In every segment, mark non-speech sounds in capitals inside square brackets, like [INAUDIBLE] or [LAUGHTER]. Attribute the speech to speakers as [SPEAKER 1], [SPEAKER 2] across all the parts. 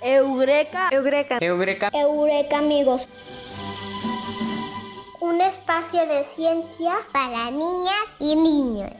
[SPEAKER 1] Eureka.
[SPEAKER 2] Eureka.
[SPEAKER 3] Eureka.
[SPEAKER 4] Eureka amigos. Un espacio de ciencia para niñas y niños.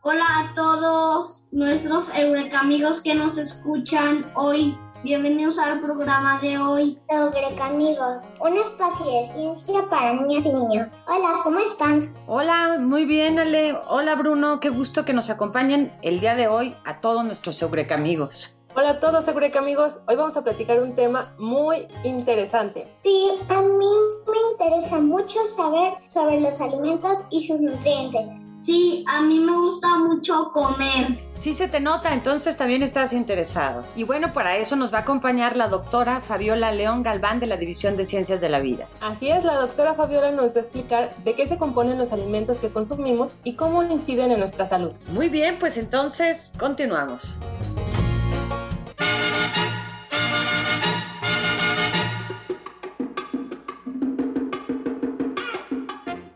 [SPEAKER 5] Hola a todos nuestros Eureka amigos que nos escuchan hoy. Bienvenidos al programa de hoy.
[SPEAKER 4] Eureka amigos, un espacio de ciencia para niñas y niños. Hola, ¿cómo están?
[SPEAKER 2] Hola, muy bien Ale. Hola Bruno, qué gusto que nos acompañen el día de hoy a todos nuestros Eureka amigos.
[SPEAKER 6] Hola a todos, Eureka amigos. Hoy vamos a platicar un tema muy interesante.
[SPEAKER 4] Sí, a mí me interesa mucho saber sobre los alimentos y sus nutrientes.
[SPEAKER 5] Sí, a mí me gusta mucho comer.
[SPEAKER 2] Sí se te nota, entonces también estás interesado. Y bueno, para eso nos va a acompañar la doctora Fabiola León Galván de la División de Ciencias de la Vida.
[SPEAKER 6] Así es, la doctora Fabiola nos va a explicar de qué se componen los alimentos que consumimos y cómo inciden en nuestra salud.
[SPEAKER 2] Muy bien, pues entonces continuamos.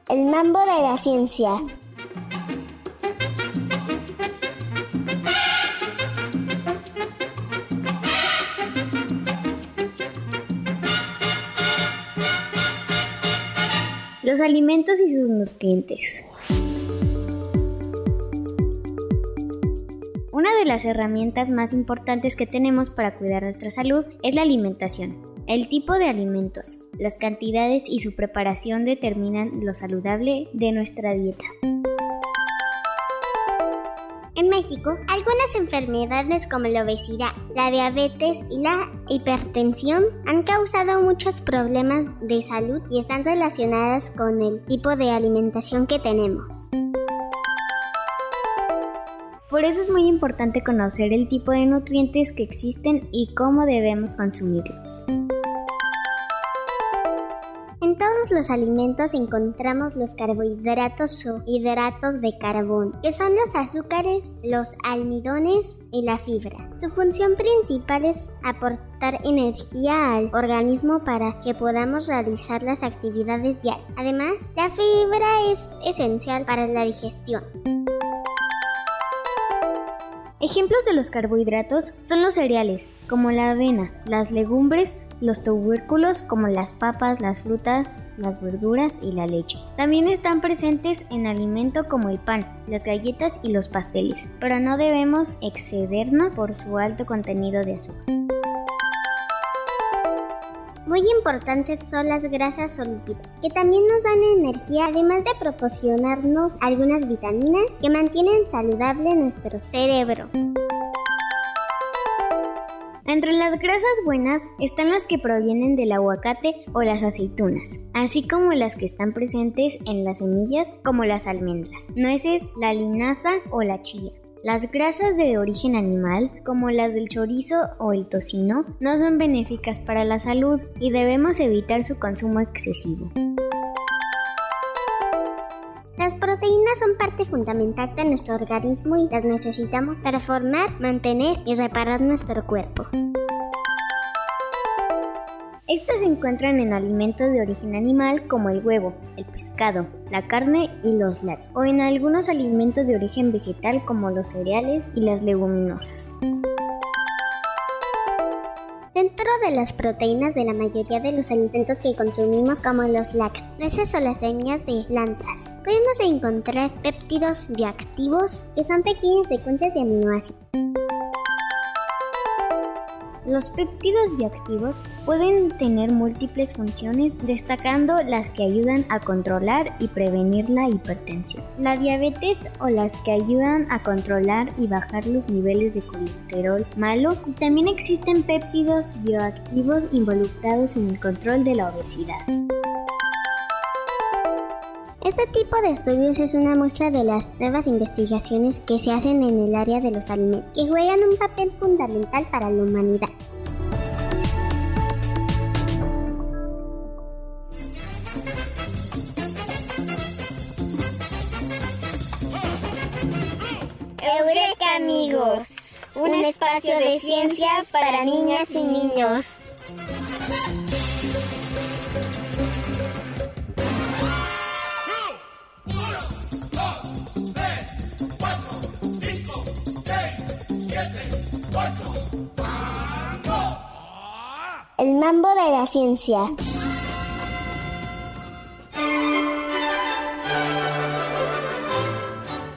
[SPEAKER 4] El mambo de la ciencia.
[SPEAKER 7] Los alimentos y sus nutrientes. Una de las herramientas más importantes que tenemos para cuidar nuestra salud es la alimentación. El tipo de alimentos, las cantidades y su preparación determinan lo saludable de nuestra dieta.
[SPEAKER 4] En México, algunas enfermedades como la obesidad, la diabetes y la hipertensión han causado muchos problemas de salud y están relacionadas con el tipo de alimentación que tenemos.
[SPEAKER 7] Por eso es muy importante conocer el tipo de nutrientes que existen y cómo debemos consumirlos.
[SPEAKER 4] En todos los alimentos encontramos los carbohidratos o hidratos de carbono, que son los azúcares, los almidones y la fibra. Su función principal es aportar energía al organismo para que podamos realizar las actividades diarias. Además, la fibra es esencial para la digestión.
[SPEAKER 7] Ejemplos de los carbohidratos son los cereales, como la avena, las legumbres, los tubérculos como las papas, las frutas, las verduras y la leche. También están presentes en alimento como el pan, las galletas y los pasteles, pero no debemos excedernos por su alto contenido de azúcar.
[SPEAKER 4] Muy importantes son las grasas o que también nos dan energía, además de proporcionarnos algunas vitaminas que mantienen saludable nuestro cerebro.
[SPEAKER 7] Entre las grasas buenas están las que provienen del aguacate o las aceitunas, así como las que están presentes en las semillas como las almendras, nueces, la linaza o la chía. Las grasas de origen animal, como las del chorizo o el tocino, no son benéficas para la salud y debemos evitar su consumo excesivo.
[SPEAKER 4] Las proteínas son parte fundamental de nuestro organismo y las necesitamos para formar, mantener y reparar nuestro cuerpo.
[SPEAKER 7] Estas se encuentran en alimentos de origen animal como el huevo, el pescado, la carne y los lácteos, o en algunos alimentos de origen vegetal como los cereales y las leguminosas.
[SPEAKER 4] Dentro de las proteínas de la mayoría de los alimentos que consumimos como los lácteos, nueces o las semillas de plantas, podemos encontrar péptidos bioactivos que son pequeñas secuencias de aminoácidos.
[SPEAKER 7] Los péptidos bioactivos pueden tener múltiples funciones, destacando las que ayudan a controlar y prevenir la hipertensión, la diabetes o las que ayudan a controlar y bajar los niveles de colesterol malo. También existen péptidos bioactivos involucrados en el control de la obesidad.
[SPEAKER 4] Este tipo de estudios es una muestra de las nuevas investigaciones que se hacen en el área de los alimentos, que juegan un papel fundamental para la humanidad.
[SPEAKER 8] Eureka amigos, un espacio de ciencias para niñas y niños. El mambo de la ciencia.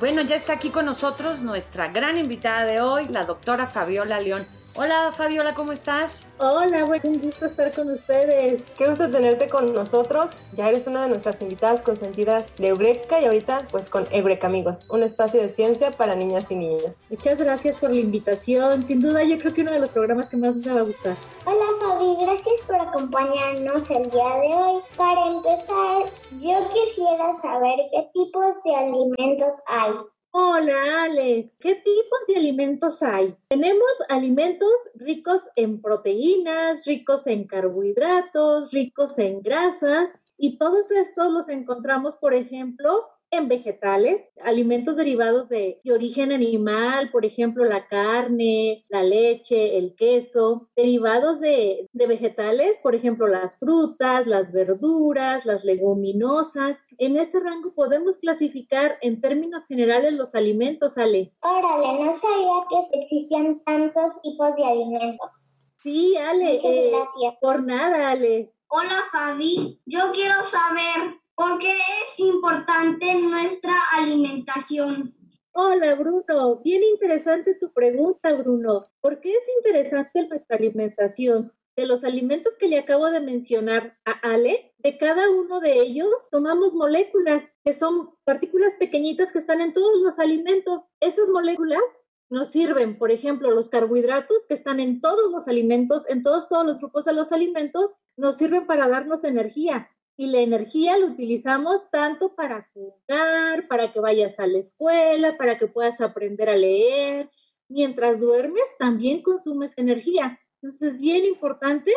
[SPEAKER 2] Bueno, ya está aquí con nosotros nuestra gran invitada de hoy, la doctora Fabiola León. Hola Fabiola, ¿cómo estás?
[SPEAKER 1] Hola, pues un gusto estar con ustedes.
[SPEAKER 6] Qué gusto tenerte con nosotros. Ya eres una de nuestras invitadas consentidas de Eureka y ahorita pues con Eureka Amigos, un espacio de ciencia para niñas y niños.
[SPEAKER 1] Muchas gracias por la invitación. Sin duda yo creo que uno de los programas que más me va a gustar.
[SPEAKER 4] Hola Fabi, gracias por acompañarnos el día de hoy. Para empezar, yo quisiera saber qué tipos de alimentos hay.
[SPEAKER 1] Hola Ale, ¿qué tipos de alimentos hay? Tenemos alimentos ricos en proteínas, ricos en carbohidratos, ricos en grasas y todos estos los encontramos, por ejemplo, en vegetales, alimentos derivados de, origen animal, por ejemplo, la carne, la leche, el queso, derivados de, de, vegetales, por ejemplo, las frutas, las verduras, las leguminosas. En ese rango podemos clasificar en términos generales los alimentos, Ale.
[SPEAKER 4] Órale, no sabía que existían tantos tipos de alimentos.
[SPEAKER 1] Sí, Ale.
[SPEAKER 4] Muchas
[SPEAKER 1] eh,
[SPEAKER 4] gracias.
[SPEAKER 1] Por nada, Ale.
[SPEAKER 5] Hola Fabi, yo quiero saber por qué es importante nuestra alimentación.
[SPEAKER 1] Hola Bruno, bien interesante tu pregunta Bruno. ¿Por qué es interesante nuestra alimentación? De los alimentos que le acabo de mencionar a Ale, de cada uno de ellos tomamos moléculas que son partículas pequeñitas que están en todos los alimentos. Esas moléculas nos sirven, por ejemplo, los carbohidratos que están en todos los alimentos, en todos, todos los grupos de los alimentos, nos sirven para darnos energía. Y la energía la utilizamos tanto para jugar, para que vayas a la escuela, para que puedas aprender a leer. Mientras duermes, también consumes energía. Entonces es bien importante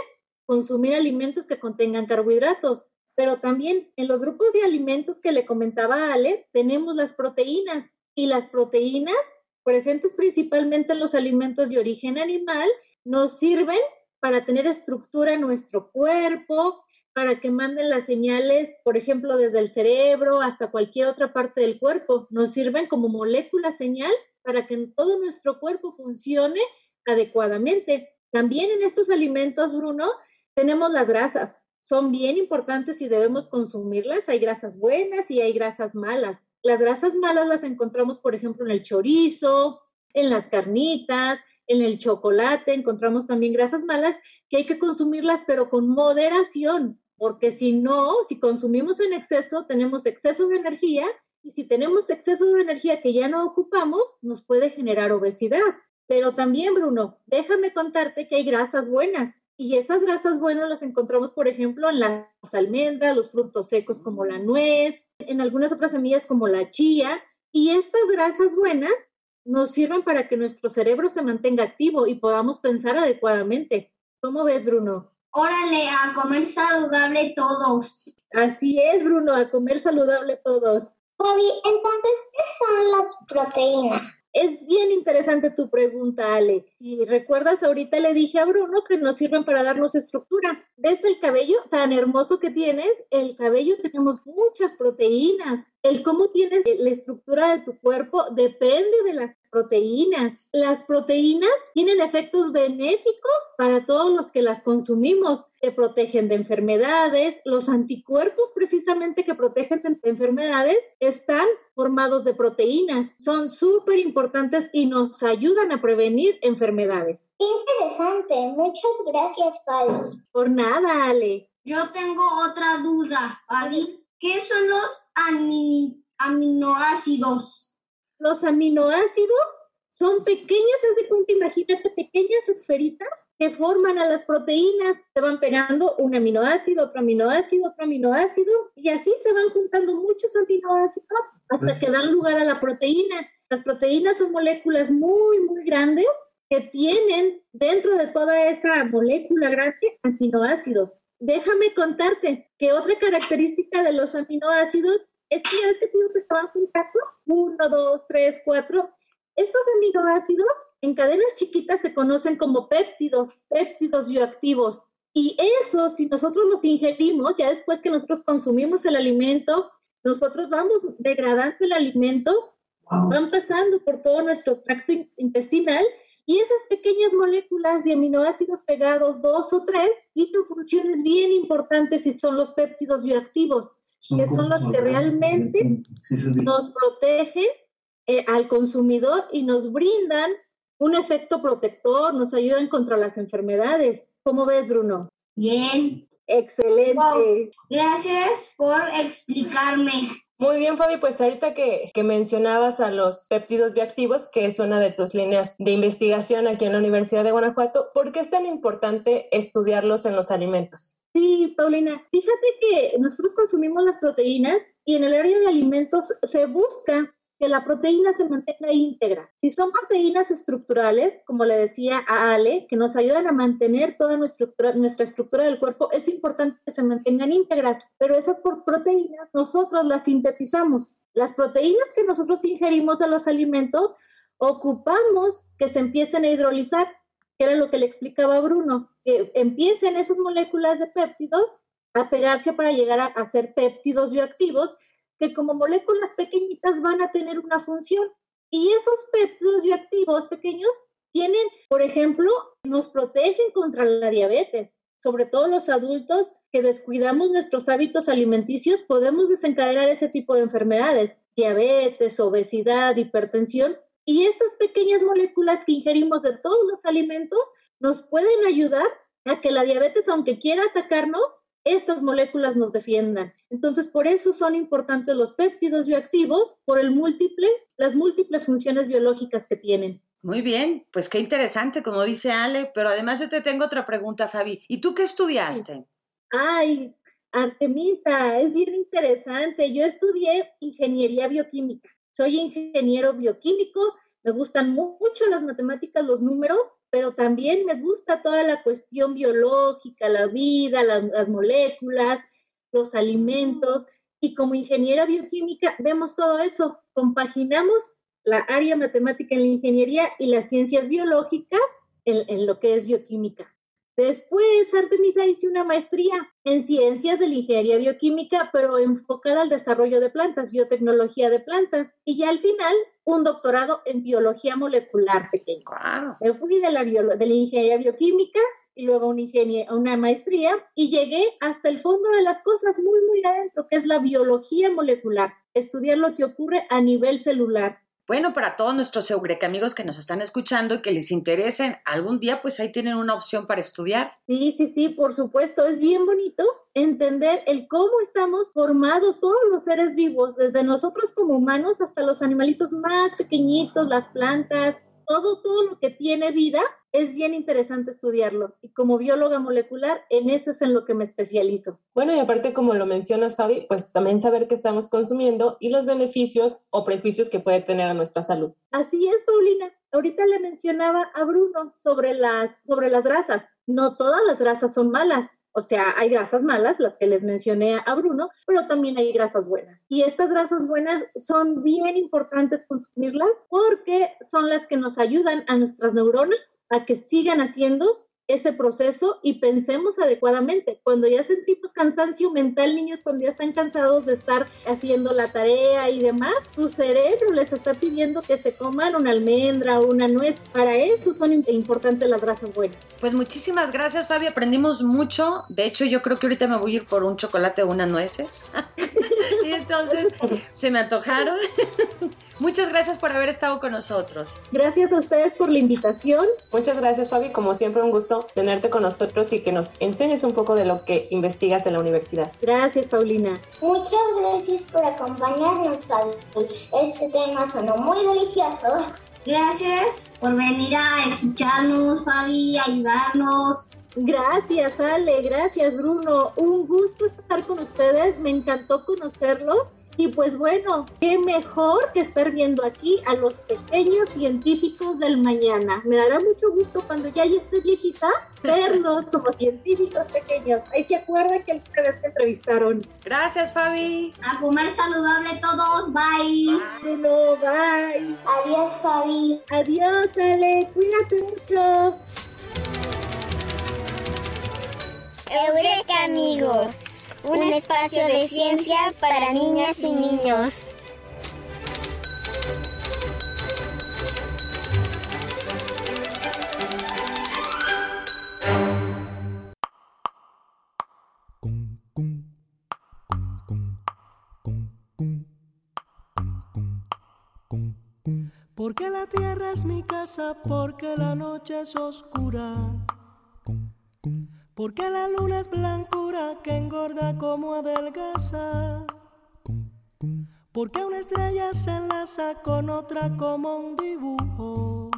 [SPEAKER 1] consumir alimentos que contengan carbohidratos. Pero también en los grupos de alimentos que le comentaba Ale, tenemos las proteínas. Y las proteínas, presentes principalmente en los alimentos de origen animal, nos sirven para tener estructura en nuestro cuerpo, para que manden las señales, por ejemplo, desde el cerebro hasta cualquier otra parte del cuerpo. Nos sirven como molécula señal para que todo nuestro cuerpo funcione adecuadamente. También en estos alimentos, Bruno, tenemos las grasas. Son bien importantes y debemos consumirlas. Hay grasas buenas y hay grasas malas. Las grasas malas las encontramos, por ejemplo, en el chorizo, en las carnitas, en el chocolate. Encontramos también grasas malas que hay que consumirlas, pero con moderación, porque si no, si consumimos en exceso, tenemos exceso de energía y si tenemos exceso de energía que ya no ocupamos, nos puede generar obesidad. Pero también, Bruno, déjame contarte que hay grasas buenas y esas grasas buenas las encontramos, por ejemplo, en las almendras, los frutos secos como la nuez, en algunas otras semillas como la chía. Y estas grasas buenas nos sirven para que nuestro cerebro se mantenga activo y podamos pensar adecuadamente. ¿Cómo ves, Bruno?
[SPEAKER 5] Órale, a comer saludable todos.
[SPEAKER 1] Así es, Bruno, a comer saludable todos.
[SPEAKER 4] Fabi, entonces, ¿qué son las proteínas?
[SPEAKER 1] Es bien interesante tu pregunta, Ale. Si recuerdas, ahorita le dije a Bruno que nos sirven para darnos estructura. ¿Ves el cabello tan hermoso que tienes? El cabello tenemos muchas proteínas. El cómo tienes la estructura de tu cuerpo depende de las proteínas. Las proteínas tienen efectos benéficos para todos los que las consumimos. Te protegen de enfermedades. Los anticuerpos precisamente que protegen de enfermedades están formados de proteínas. Son súper importantes y nos ayudan a prevenir enfermedades.
[SPEAKER 4] Interesante. Muchas gracias, Fabi.
[SPEAKER 1] Por nada, Ale.
[SPEAKER 5] Yo tengo otra duda, Fabi. ¿Qué son los ani- aminoácidos?
[SPEAKER 1] Los aminoácidos son pequeñas, es de cuenta, imagínate, pequeñas esferitas que forman a las proteínas. Se van pegando un aminoácido, otro aminoácido, otro aminoácido, y así se van juntando muchos aminoácidos hasta que dan lugar a la proteína. Las proteínas son moléculas muy, muy grandes que tienen dentro de toda esa molécula grande aminoácidos. Déjame contarte que otra característica de los aminoácidos es que ya ves que te digo que estaban juntando uno, dos, tres, cuatro. Estos aminoácidos en cadenas chiquitas se conocen como péptidos, péptidos bioactivos. Y eso, si nosotros los ingerimos, ya después que nosotros consumimos el alimento, nosotros vamos degradando el alimento, van pasando por todo nuestro tracto in- intestinal Y esas pequeñas moléculas de aminoácidos pegados, dos o tres, tienen funciones bien importantes y son los péptidos bioactivos, que son los que realmente nos protegen eh, al consumidor y nos brindan un efecto protector, nos ayudan contra las enfermedades. ¿Cómo ves, Bruno?
[SPEAKER 5] Bien.
[SPEAKER 1] Excelente.
[SPEAKER 5] Gracias por explicarme.
[SPEAKER 6] Muy bien, Fabi, pues ahorita que, que, mencionabas a los péptidos bioactivos, que es una de tus líneas de investigación aquí en la Universidad de Guanajuato, ¿por qué es tan importante estudiarlos en los alimentos?
[SPEAKER 1] Sí, Paulina, fíjate que nosotros consumimos las proteínas y en el área de alimentos se busca que la proteína se mantenga íntegra. Si son proteínas estructurales, como le decía a Ale, que nos ayudan a mantener toda nuestra estructura, del cuerpo, es importante que se mantengan íntegras, pero esas proteínas nosotros las sintetizamos. Las proteínas que nosotros ingerimos de los alimentos ocupamos que se empiecen a hidrolizar, que era lo que le explicaba Bruno, que empiecen esas moléculas de péptidos a pegarse para llegar a, a ser péptidos bioactivos que como moléculas pequeñitas van a tener una función. Y esos péptidos bioactivos pequeños tienen, por ejemplo, nos protegen contra la diabetes. Sobre todo los adultos que descuidamos nuestros hábitos alimenticios, podemos desencadenar ese tipo de enfermedades, diabetes, obesidad, hipertensión. Y estas pequeñas moléculas que ingerimos de todos los alimentos nos pueden ayudar a que la diabetes, aunque quiera atacarnos, estas moléculas nos defiendan. Entonces, por eso son importantes los péptidos bioactivos, por el múltiple, las múltiples funciones biológicas que tienen.
[SPEAKER 2] Muy bien, pues qué interesante, como dice Ale, pero además yo te tengo otra pregunta, Fabi. ¿Y tú qué estudiaste?
[SPEAKER 1] Ay, Artemisa, es bien interesante. Yo estudié ingeniería bioquímica. Soy ingeniero bioquímico, me gustan mucho las matemáticas, los números, pero también me gusta toda la cuestión biológica, la vida, las moléculas, los alimentos. Y como ingeniera bioquímica vemos todo eso, compaginamos la área matemática en la ingeniería y las ciencias biológicas en, lo que es bioquímica. Después, Artemisa hice una maestría en ciencias de la ingeniería bioquímica, pero enfocada al desarrollo de plantas, biotecnología de plantas. Y ya al final, un doctorado en biología molecular pequeño. Me fui de la, de la ingeniería bioquímica y luego una, una maestría y llegué hasta el fondo de las cosas, muy, muy adentro, que es la biología molecular, estudiar lo que ocurre a nivel celular.
[SPEAKER 2] Bueno, para todos nuestros Eureka amigos que nos están escuchando y que les interesen algún día, pues ahí tienen una opción para estudiar.
[SPEAKER 1] Sí, sí, sí, por supuesto. Es bien bonito entender el cómo estamos formados todos los seres vivos, desde nosotros como humanos hasta los animalitos más pequeñitos, las plantas, todo, todo lo que tiene vida es bien interesante estudiarlo. Y como bióloga molecular, en eso es en lo que me especializo.
[SPEAKER 6] Bueno, y aparte, como lo mencionas, Fabi, pues también saber qué estamos consumiendo y los beneficios o prejuicios que puede tener a nuestra salud.
[SPEAKER 1] Así es, Paulina. Ahorita le mencionaba a Bruno sobre las, sobre las grasas. No todas las grasas son malas. O sea, hay grasas malas, las que les mencioné a Bruno, pero también hay grasas buenas. Y estas grasas buenas son bien importantes consumirlas porque son las que nos ayudan a nuestras neuronas a que sigan haciendo ese proceso y pensemos adecuadamente. Cuando ya sentimos cansancio mental, niños, cuando ya están cansados de estar haciendo la tarea y demás, su cerebro les está pidiendo que se coman una almendra o una nuez. Para eso son importantes las grasas buenas.
[SPEAKER 2] Pues muchísimas gracias, Fabi. Aprendimos mucho. De hecho, yo creo que ahorita me voy a ir por un chocolate o unas nueces. [LAUGHS] [LAUGHS] y entonces se me antojaron. [LAUGHS] Muchas gracias por haber estado con nosotros.
[SPEAKER 1] Gracias a ustedes por la invitación.
[SPEAKER 6] Muchas gracias, Fabi. Como siempre, un gusto tenerte con nosotros y que nos enseñes un poco de lo que investigas en la universidad.
[SPEAKER 1] Gracias, Paulina.
[SPEAKER 8] Muchas gracias por acompañarnos, Fabi. Este tema sonó muy delicioso.
[SPEAKER 5] Gracias por venir a escucharnos, Fabi, ayudarnos.
[SPEAKER 1] Gracias, Ale. Gracias, Bruno. Un gusto estar con ustedes. Me encantó conocerlos y pues bueno, qué mejor que estar viendo aquí a los pequeños científicos del mañana. Me dará mucho gusto cuando ya esté viejita [LAUGHS] verlos como científicos pequeños. Ahí se acuerdan que el vez te entrevistaron.
[SPEAKER 2] Gracias, Fabi.
[SPEAKER 5] A comer saludable todos. Bye.
[SPEAKER 1] Bruno, bye.
[SPEAKER 8] Adiós, Fabi.
[SPEAKER 1] Adiós, Ale. Cuídate mucho.
[SPEAKER 8] Eureka Amigos, un espacio de ciencias para niñas y niños.
[SPEAKER 3] Porque la tierra es mi casa, porque la noche es oscura. Porque la luna es blancura que engorda como adelgaza. Porque una estrella se enlaza con otra como un dibujo.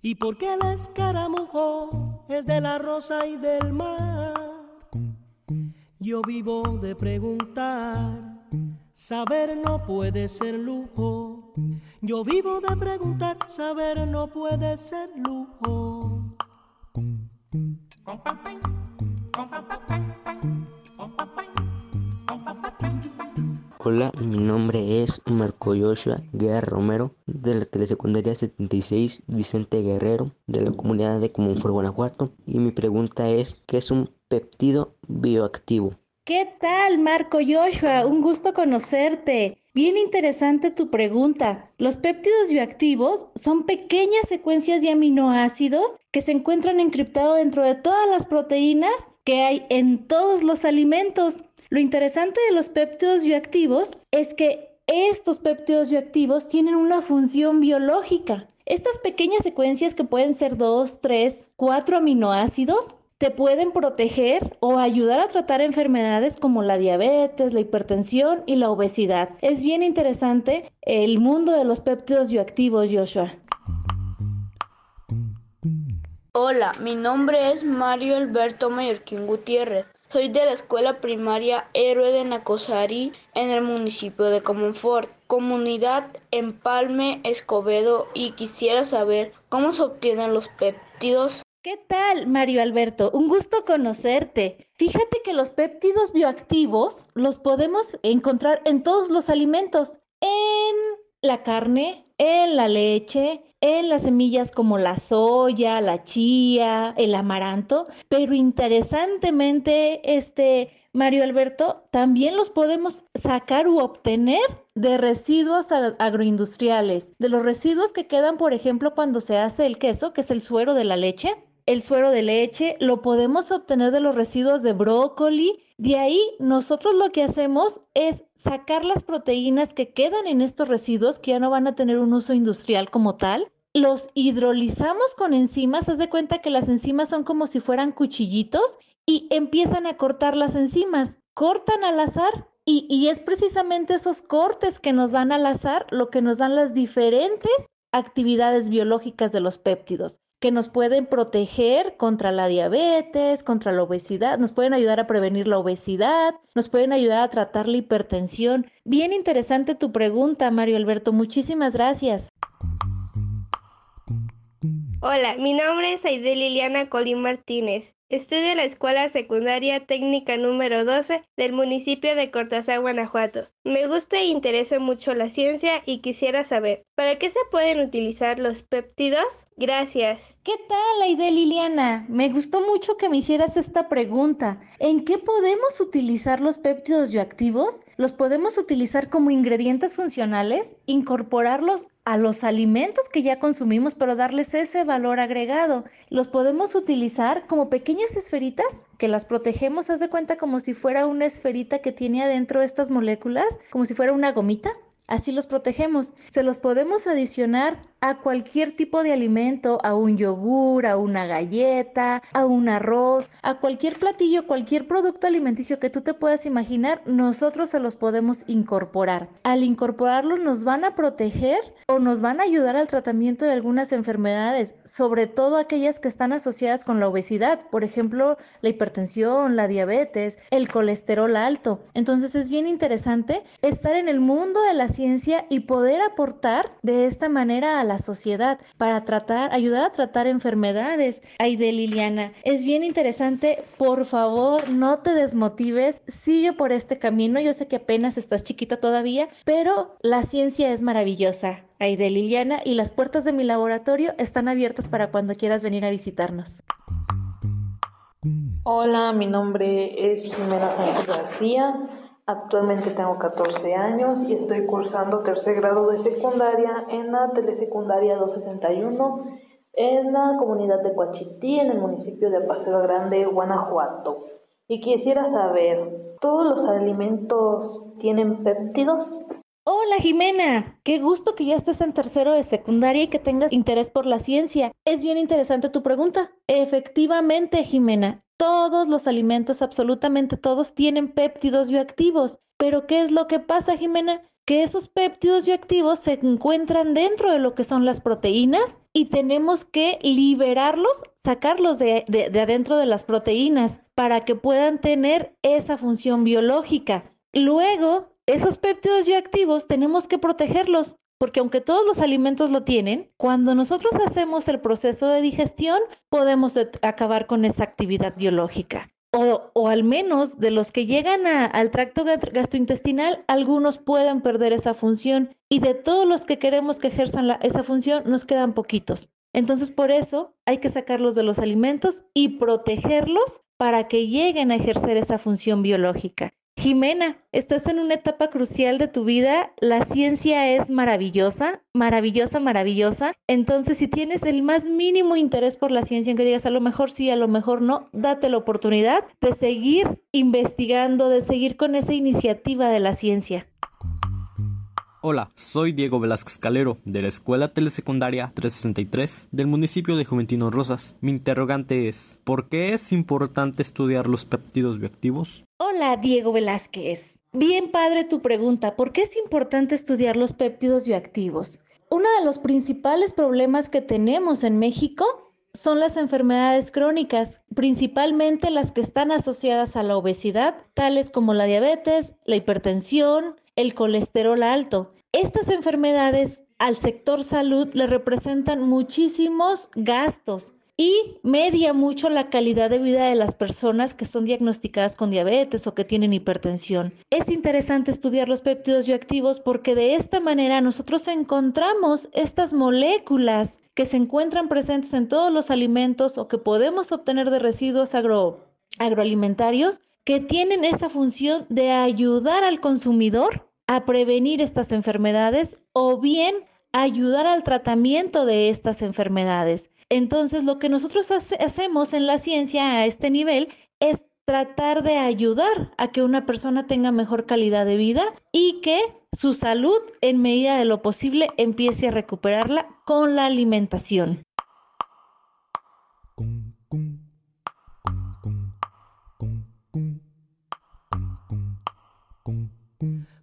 [SPEAKER 3] Y porque el escaramujo es de la rosa y del mar. Yo vivo de preguntar. Saber no puede ser lujo. Yo vivo de preguntar. Saber no puede ser lujo.
[SPEAKER 9] Hola, mi nombre es Marco Joshua Guerra Romero de la Telesecundaria 76 Vicente Guerrero de la comunidad de Comunfor Guanajuato y mi pregunta es ¿qué es un péptido bioactivo?
[SPEAKER 1] ¿Qué tal, Marco Joshua? Un gusto conocerte. Bien interesante tu pregunta. Los péptidos bioactivos son pequeñas secuencias de aminoácidos que se encuentran encriptados dentro de todas las proteínas que hay en todos los alimentos. Lo interesante de los péptidos bioactivos es que estos péptidos bioactivos tienen una función biológica. Estas pequeñas secuencias que pueden ser dos, tres, cuatro aminoácidos te pueden proteger o ayudar a tratar enfermedades como la diabetes, la hipertensión y la obesidad. Es bien interesante el mundo de los péptidos bioactivos, Joshua.
[SPEAKER 10] Hola, mi nombre es Mario Alberto Mallorquín Gutiérrez. Soy de la escuela primaria Héroe de Nacosari en el municipio de Comonfort, comunidad Empalme Escobedo y quisiera saber cómo se obtienen los péptidos.
[SPEAKER 1] ¿Qué tal, Mario Alberto? Un gusto conocerte. Fíjate que los péptidos bioactivos los podemos encontrar en todos los alimentos, en la carne, en la leche, en las semillas como la soya, la chía, el amaranto, pero interesantemente, este Mario Alberto, también los podemos sacar u obtener de residuos agroindustriales, de los residuos que quedan, por ejemplo, cuando se hace el queso, que es el suero de la leche. El suero de leche lo podemos obtener de los residuos de brócoli. De ahí nosotros lo que hacemos es sacar las proteínas que quedan en estos residuos, que ya no van a tener un uso industrial como tal, los hidrolizamos con enzimas, haz de cuenta que las enzimas son como si fueran cuchillitos y empiezan a cortar las enzimas, cortan al azar y, y, es precisamente esos cortes que nos dan al azar lo que nos dan las diferentes actividades biológicas de los péptidos, que nos pueden proteger contra la diabetes, contra la obesidad, nos pueden ayudar a prevenir la obesidad, nos pueden ayudar a tratar la hipertensión. Bien interesante tu pregunta, Mario Alberto, muchísimas gracias.
[SPEAKER 11] Hola, mi nombre es Aide Liliana Colín Martínez. Estudio en la Escuela Secundaria Técnica número 12 del municipio de Cortázar, Guanajuato. Me gusta e interesa mucho la ciencia y quisiera saber, ¿para qué se pueden utilizar los péptidos? Gracias.
[SPEAKER 1] ¿Qué tal, Aide Liliana? Me gustó mucho que me hicieras esta pregunta. ¿En qué podemos utilizar los péptidos bioactivos? ¿Los podemos utilizar como ingredientes funcionales? ¿Incorporarlos a los alimentos que ya consumimos, pero darles ese valor agregado? ¿Los podemos utilizar como esferitas que las protegemos? Haz de cuenta como si fuera una esferita que tiene adentro estas moléculas, como si fuera una gomita. Así los protegemos. Se los podemos adicionar a cualquier tipo de alimento, a un yogur, a una galleta, a un arroz, a cualquier platillo, cualquier producto alimenticio que tú te puedas imaginar, nosotros se los podemos incorporar. Al incorporarlos nos van a proteger o nos van a ayudar al tratamiento de algunas enfermedades, sobre todo aquellas que están asociadas con la obesidad, por ejemplo, la hipertensión, la diabetes, el colesterol alto. Entonces es bien interesante estar en el mundo de la ciencia y poder aportar de esta manera a la sociedad para tratar, ayudar a tratar enfermedades. Ay, de Liliana, es bien interesante. Por favor, no te desmotives. Sigue por este camino. Yo sé que apenas estás chiquita todavía, pero la ciencia es maravillosa. Ay, de Liliana, y las puertas de mi laboratorio están abiertas para cuando quieras venir a visitarnos.
[SPEAKER 12] Hola, mi nombre es Jimena Sánchez García. Actualmente tengo 14 años y estoy cursando tercer grado de secundaria en la telesecundaria 261 en la comunidad de Coachití, en el municipio de Paseo Grande, Guanajuato. Y quisiera saber, ¿todos los alimentos tienen péptidos?
[SPEAKER 1] Hola Jimena, qué gusto que ya estés en tercero de secundaria y que tengas interés por la ciencia. Es bien interesante tu pregunta. Efectivamente, Jimena, todos los alimentos, absolutamente todos, tienen péptidos bioactivos. Pero ¿qué es lo que pasa, Jimena? Que esos péptidos bioactivos se encuentran dentro de lo que son las proteínas y tenemos que liberarlos, sacarlos de, de adentro de las proteínas para que puedan tener esa función biológica. Luego, esos péptidos bioactivos tenemos que protegerlos porque aunque todos los alimentos lo tienen, cuando nosotros hacemos el proceso de digestión, podemos acabar con esa actividad biológica. O, al menos de los que llegan al tracto gastrointestinal, algunos pueden perder esa función y de todos los que queremos que ejerzan esa función, nos quedan poquitos. Entonces, por eso hay que sacarlos de los alimentos y protegerlos para que lleguen a ejercer esa función biológica. Jimena, estás en una etapa crucial de tu vida, la ciencia es maravillosa, maravillosa, maravillosa. Entonces, si tienes el más mínimo interés por la ciencia, en que digas a lo mejor sí, a lo mejor no, date la oportunidad de seguir investigando, de seguir con esa iniciativa de la ciencia.
[SPEAKER 13] Hola, soy Diego Velázquez Calero, de la Escuela Telesecundaria 363 del municipio de Juventino Rosas. Mi interrogante es, ¿por qué es importante estudiar los péptidos bioactivos?
[SPEAKER 1] Hola, Diego Velázquez. Bien padre tu pregunta, ¿por qué es importante estudiar los péptidos bioactivos? Uno de los principales problemas que tenemos en México son las enfermedades crónicas, principalmente las que están asociadas a la obesidad, tales como la diabetes, la hipertensión, el colesterol alto. Estas enfermedades al sector salud le representan muchísimos gastos y media mucho la calidad de vida de las personas que son diagnosticadas con diabetes o que tienen hipertensión. Es interesante estudiar los péptidos bioactivos porque de esta manera nosotros encontramos estas moléculas que se encuentran presentes en todos los alimentos o que podemos obtener de residuos agroalimentarios que tienen esa función de ayudar al consumidor a prevenir estas enfermedades o bien ayudar al tratamiento de estas enfermedades. Entonces, lo que nosotros hacemos en la ciencia a este nivel es tratar de ayudar a que una persona tenga mejor calidad de vida y que su salud, en medida de lo posible, empiece a recuperarla con la alimentación.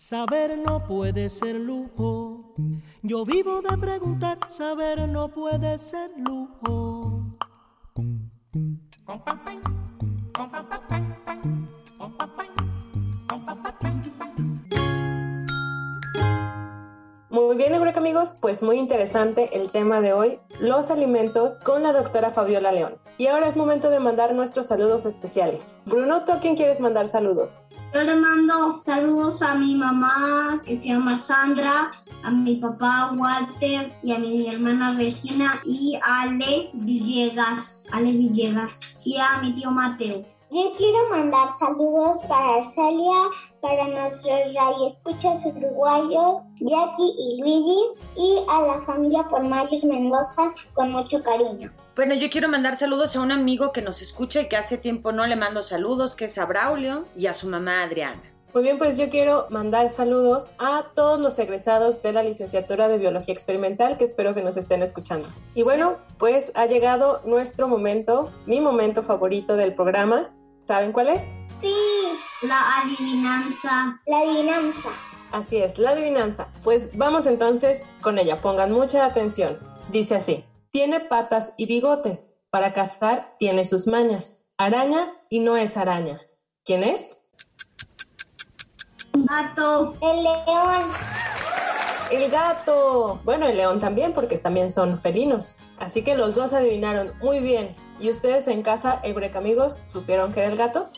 [SPEAKER 3] saber no puede ser lujo. Yo vivo de preguntar, saber no puede ser lujo.
[SPEAKER 6] Muy bien, Eureka amigos, pues muy interesante el tema de hoy, los alimentos con la doctora Fabiola León. Y ahora es momento de mandar nuestros saludos especiales. Bruno, ¿tú a quién quieres mandar saludos?
[SPEAKER 5] Yo le mando saludos a mi mamá que se llama Sandra, a mi papá Walter y a mi hermana Regina y a Ale Villegas, Ale Villegas y a mi tío Mateo.
[SPEAKER 8] Yo quiero mandar saludos para Arcelia, para nuestros radioescuchas uruguayos, Jackie y Luigi, y a la familia por Mendoza con mucho cariño.
[SPEAKER 2] Bueno, yo quiero mandar saludos a un amigo que nos escucha y que hace tiempo no le mando saludos, que es a Braulio, y a su mamá Adriana.
[SPEAKER 6] Muy bien, pues yo quiero mandar saludos a todos los egresados de la licenciatura de Biología Experimental que espero que nos estén escuchando. Y bueno, pues ha llegado nuestro momento, mi momento favorito del programa, ¿Saben cuál es?
[SPEAKER 8] Sí,
[SPEAKER 5] la adivinanza.
[SPEAKER 8] La adivinanza.
[SPEAKER 6] Así es, la adivinanza. Pues vamos entonces con ella, pongan mucha atención. Dice así, tiene patas y bigotes, para cazar tiene sus mañas, araña y no es araña. ¿Quién es?
[SPEAKER 5] Gato.
[SPEAKER 8] El león.
[SPEAKER 6] El gato. Bueno, el león también, porque también son felinos. Así que los dos adivinaron muy bien. ¿Y ustedes en casa, Eureka amigos, supieron que era el gato?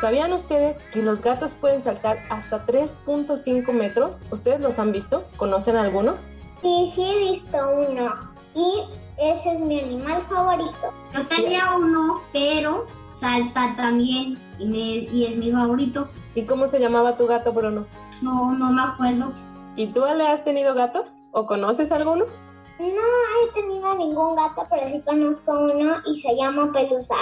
[SPEAKER 6] ¿Sabían ustedes que los gatos pueden saltar hasta 3.5 metros? ¿Ustedes los han visto? ¿Conocen alguno?
[SPEAKER 8] Sí, sí he visto uno. Y ese es mi animal favorito.
[SPEAKER 5] Yo tenía uno, pero salta también y, me, y es mi favorito.
[SPEAKER 6] ¿Y cómo se llamaba tu gato, Bruno?
[SPEAKER 5] No, no me acuerdo.
[SPEAKER 6] ¿Y tú, Ale, has tenido gatos? ¿O conoces alguno?
[SPEAKER 8] No he tenido ningún gato, pero sí conozco uno y se llama Pelusa.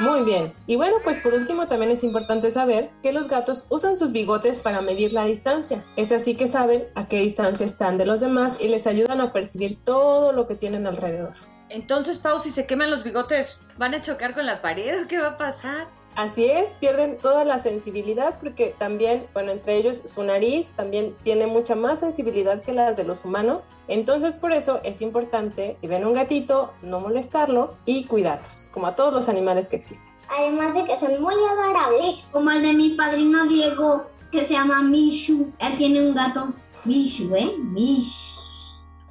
[SPEAKER 6] Muy bien. Y bueno, pues por último también es importante saber que los gatos usan sus bigotes para medir la distancia. Es así que saben a qué distancia están de los demás y les ayudan a percibir todo lo que tienen alrededor.
[SPEAKER 2] Entonces, Pau, si se queman los bigotes, ¿van a chocar con la pared o qué va a pasar?
[SPEAKER 6] Así es, pierden toda la sensibilidad porque también, bueno, entre ellos su nariz también tiene mucha más sensibilidad que las de los humanos. Entonces por eso es importante, si ven un gatito, no molestarlo y cuidarlos, como a todos los animales que existen.
[SPEAKER 8] Además de que son muy adorables.
[SPEAKER 5] Como el de mi padrino Diego, que se llama Mishu. Él tiene un gato. Mishu, ¿eh? Mishu.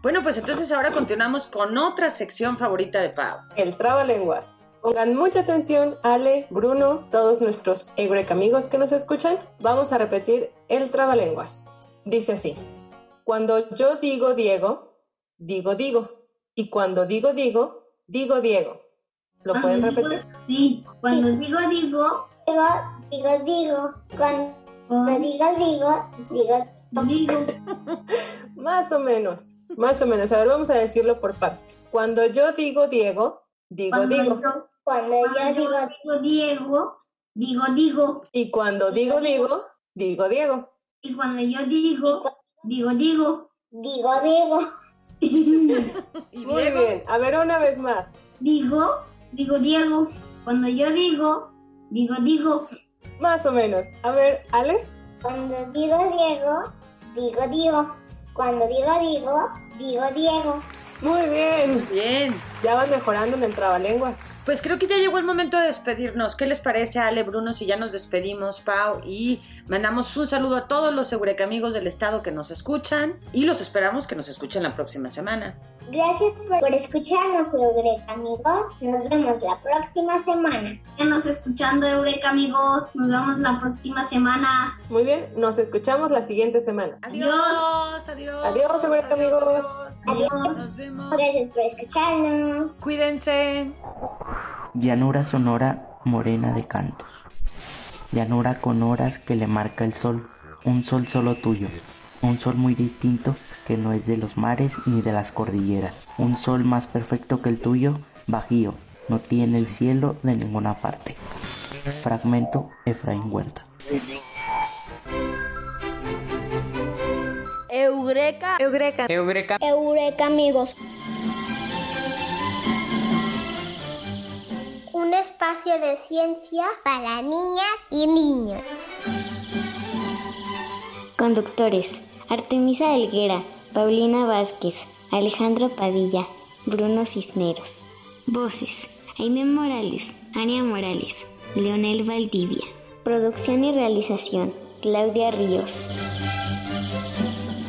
[SPEAKER 2] Bueno, pues entonces ahora continuamos con otra sección favorita de Pau.
[SPEAKER 6] El trabalenguas. Pongan mucha atención, Ale, Bruno, todos nuestros Eureka amigos que nos escuchan. Vamos a repetir el trabalenguas. Dice así: Cuando yo digo Diego, digo digo. Y cuando digo digo, digo Diego. ¿Lo pueden
[SPEAKER 5] Cuando digo-
[SPEAKER 6] repetir?
[SPEAKER 5] sí, cuando digo digo,
[SPEAKER 8] Digo, digo, digo. Cuando digo, digo, digo,
[SPEAKER 5] digo. [LAUGHS]
[SPEAKER 6] Más o menos, más o menos. A ver, vamos a decirlo por partes. Cuando yo digo Diego, digo
[SPEAKER 5] Cuando
[SPEAKER 6] digo.
[SPEAKER 5] yo-
[SPEAKER 8] Cuando yo
[SPEAKER 5] cuando
[SPEAKER 8] digo,
[SPEAKER 5] digo Diego, digo digo.
[SPEAKER 6] Y cuando digo digo, digo Diego.
[SPEAKER 5] Y cuando yo digo, digo digo.
[SPEAKER 8] digo, digo. [LAUGHS] [LAUGHS]
[SPEAKER 2] ¿Y
[SPEAKER 6] Muy
[SPEAKER 2] Diego?
[SPEAKER 6] bien. A ver, una vez más.
[SPEAKER 5] Digo, digo Diego. Cuando yo digo, digo digo.
[SPEAKER 6] Más o menos. A ver, Ale.
[SPEAKER 8] Cuando digo Diego, digo, digo. Cuando digo, digo, digo, Diego.
[SPEAKER 6] Muy bien.
[SPEAKER 2] Bien.
[SPEAKER 6] Ya van mejorando en el trabalenguas.
[SPEAKER 2] Pues creo que ya llegó el momento de despedirnos. ¿Qué les parece, Ale, Bruno, si ya nos despedimos, Pau? Y mandamos un saludo a todos los Eureka amigos del estado que nos escuchan y los esperamos que nos escuchen la próxima semana.
[SPEAKER 8] Gracias por, por escucharnos, Eureka, amigos. Nos vemos la próxima semana.
[SPEAKER 5] Síganos escuchando, Eureka, amigos. Nos vemos la próxima semana.
[SPEAKER 6] Muy bien, nos escuchamos la siguiente semana.
[SPEAKER 2] Adiós, adiós.
[SPEAKER 6] Adiós, Eureka, amigos.
[SPEAKER 8] Adiós.
[SPEAKER 2] Nos vemos.
[SPEAKER 8] Gracias por escucharnos.
[SPEAKER 2] Cuídense.
[SPEAKER 9] Llanura sonora morena de cantos. Llanura con horas que le marca el sol, un sol solo tuyo, un sol muy distinto que no es de los mares ni de las cordilleras, un sol más perfecto que el tuyo, bajío, no tiene el cielo de ninguna parte. Fragmento Efraín Huerta.
[SPEAKER 10] Eureka.
[SPEAKER 14] Eureka.
[SPEAKER 15] Eureka.
[SPEAKER 8] Eureka, amigos. Un espacio de ciencia para niñas y niños.
[SPEAKER 7] Conductores: Artemisa Helguera, Paulina Vázquez, Alejandro Padilla, Bruno Cisneros. Voces: Aime Morales, Ania Morales, Leonel Valdivia. Producción y realización: Claudia Ríos.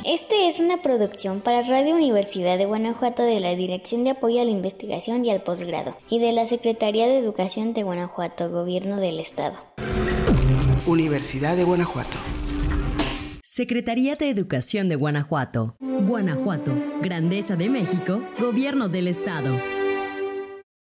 [SPEAKER 7] Este es una producción para Radio Universidad de Guanajuato de la Dirección de Apoyo a la Investigación y al Posgrado y de la Secretaría de Educación de Guanajuato, Gobierno del Estado.
[SPEAKER 16] Universidad de Guanajuato.
[SPEAKER 17] Secretaría de Educación de Guanajuato. Guanajuato, Grandeza de México, Gobierno del Estado.